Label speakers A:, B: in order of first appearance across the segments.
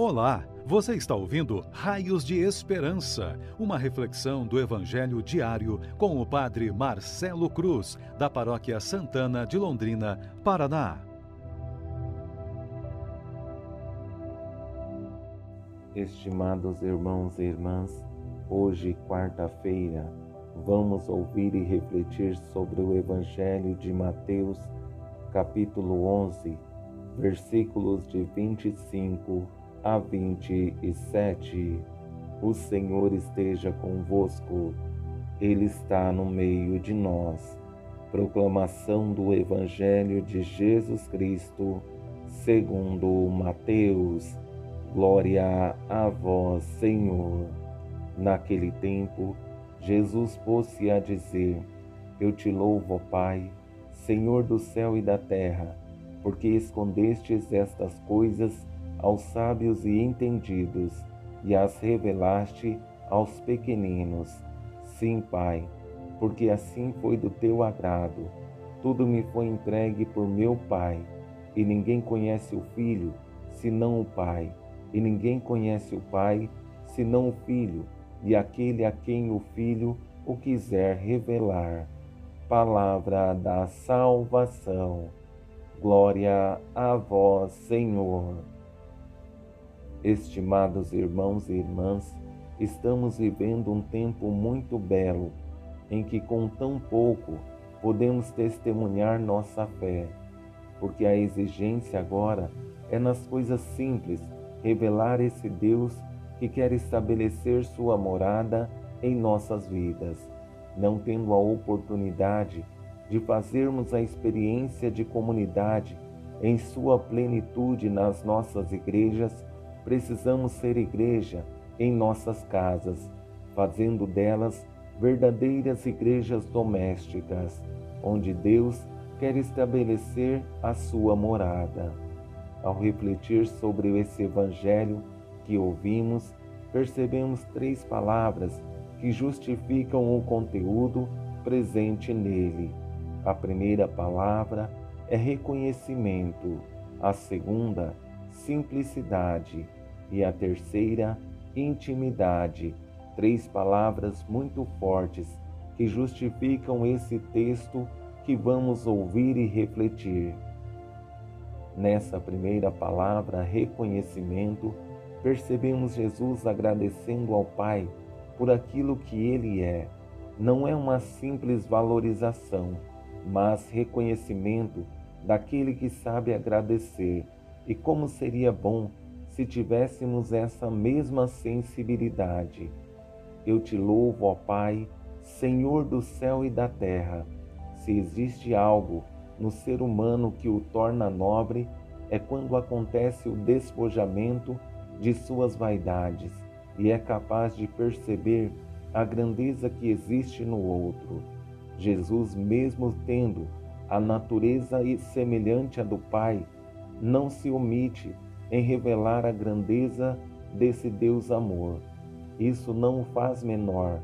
A: Olá, você está ouvindo Raios de Esperança, uma reflexão do Evangelho diário com o Padre Marcelo Cruz, da Paróquia Santana de Londrina, Paraná.
B: Estimados irmãos e irmãs, hoje, quarta-feira, vamos ouvir e refletir sobre o Evangelho de Mateus, capítulo 11, versículos de 25 a 27. O Senhor esteja convosco, Ele está no meio de nós. Proclamação do Evangelho de Jesus Cristo, segundo Mateus. Glória a vós, Senhor. Naquele tempo, Jesus pôs-se a dizer: Eu te louvo, Pai, Senhor do céu e da terra, porque escondestes estas coisas aos sábios e entendidos, e as revelaste aos pequeninos. Sim, Pai, porque assim foi do teu agrado. Tudo me foi entregue por meu Pai, e ninguém conhece o Filho senão o Pai, e ninguém conhece o Pai senão o Filho, e aquele a quem o Filho o quiser revelar. Palavra da salvação. Glória a vós, Senhor. Estimados irmãos e irmãs, estamos vivendo um tempo muito belo em que, com tão pouco, podemos testemunhar nossa fé, porque a exigência agora é nas coisas simples revelar esse Deus que quer estabelecer sua morada em nossas vidas, não tendo a oportunidade de fazermos a experiência de comunidade em sua plenitude nas nossas igrejas precisamos ser igreja em nossas casas, fazendo delas verdadeiras igrejas domésticas, onde Deus quer estabelecer a sua morada. Ao refletir sobre esse evangelho que ouvimos, percebemos três palavras que justificam o conteúdo presente nele. A primeira palavra é reconhecimento, a segunda, simplicidade e a terceira, intimidade. Três palavras muito fortes que justificam esse texto que vamos ouvir e refletir. Nessa primeira palavra, reconhecimento, percebemos Jesus agradecendo ao Pai por aquilo que ele é. Não é uma simples valorização, mas reconhecimento daquele que sabe agradecer. E como seria bom se tivéssemos essa mesma sensibilidade. Eu te louvo, ó Pai, Senhor do céu e da terra. Se existe algo no ser humano que o torna nobre, é quando acontece o despojamento de suas vaidades e é capaz de perceber a grandeza que existe no outro. Jesus, mesmo tendo a natureza semelhante à do Pai, não se omite em revelar a grandeza desse Deus amor. Isso não o faz menor,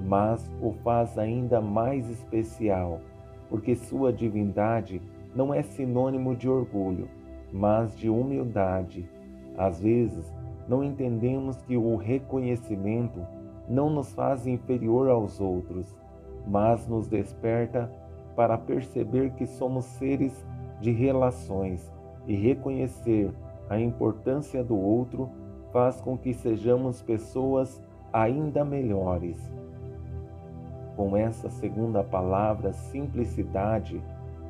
B: mas o faz ainda mais especial, porque sua divindade não é sinônimo de orgulho, mas de humildade. Às vezes, não entendemos que o reconhecimento não nos faz inferior aos outros, mas nos desperta para perceber que somos seres de relações e reconhecer a importância do outro faz com que sejamos pessoas ainda melhores. Com essa segunda palavra, simplicidade,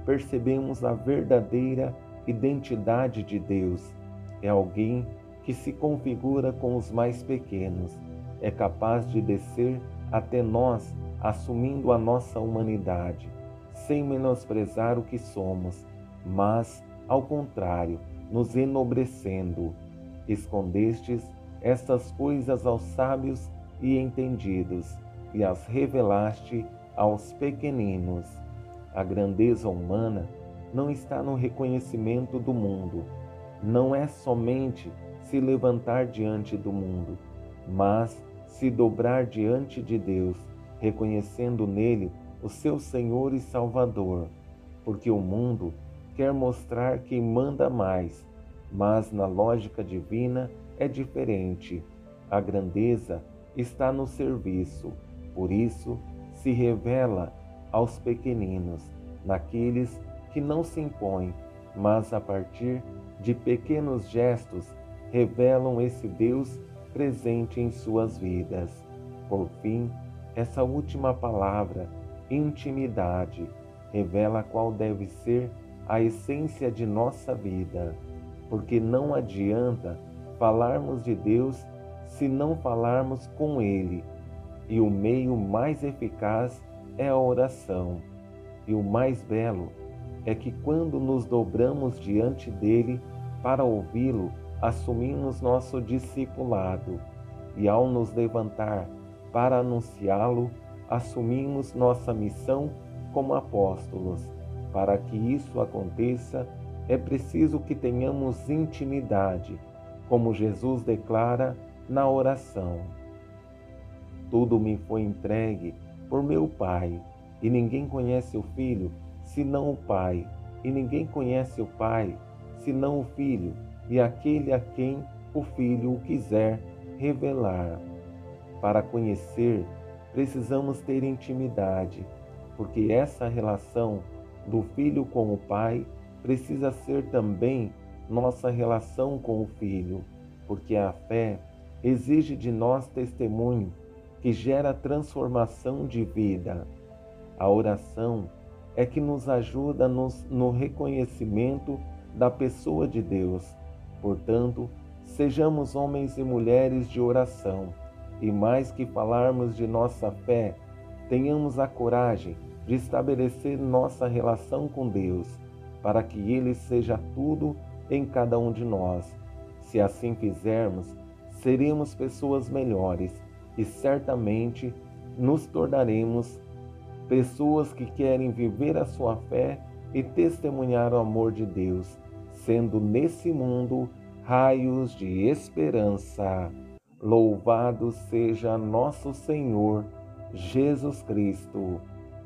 B: percebemos a verdadeira identidade de Deus. É alguém que se configura com os mais pequenos, é capaz de descer até nós, assumindo a nossa humanidade, sem menosprezar o que somos, mas, ao contrário, nos enobrecendo. Escondestes estas coisas aos sábios e entendidos, e as revelaste aos pequeninos. A grandeza humana não está no reconhecimento do mundo, não é somente se levantar diante do mundo, mas se dobrar diante de Deus, reconhecendo nele o seu Senhor e Salvador, porque o mundo quer mostrar quem manda mais, mas na lógica divina é diferente. A grandeza está no serviço, por isso se revela aos pequeninos, naqueles que não se impõem, mas a partir de pequenos gestos revelam esse Deus presente em suas vidas. Por fim, essa última palavra, intimidade, revela qual deve ser a essência de nossa vida, porque não adianta falarmos de Deus se não falarmos com Ele, e o meio mais eficaz é a oração. E o mais belo é que quando nos dobramos diante dele para ouvi-lo, assumimos nosso discipulado, e ao nos levantar para anunciá-lo, assumimos nossa missão como apóstolos. Para que isso aconteça, é preciso que tenhamos intimidade, como Jesus declara na oração. Tudo me foi entregue por meu Pai, e ninguém conhece o Filho senão o Pai, e ninguém conhece o Pai senão o Filho, e aquele a quem o Filho o quiser revelar. Para conhecer, precisamos ter intimidade, porque essa relação do Filho com o Pai precisa ser também nossa relação com o Filho, porque a fé exige de nós testemunho que gera transformação de vida. A oração é que nos ajuda nos, no reconhecimento da pessoa de Deus. Portanto, sejamos homens e mulheres de oração, e mais que falarmos de nossa fé, tenhamos a coragem de estabelecer nossa relação com Deus, para que Ele seja tudo em cada um de nós. Se assim fizermos, seremos pessoas melhores e certamente nos tornaremos pessoas que querem viver a sua fé e testemunhar o amor de Deus, sendo nesse mundo raios de esperança. Louvado seja nosso Senhor Jesus Cristo,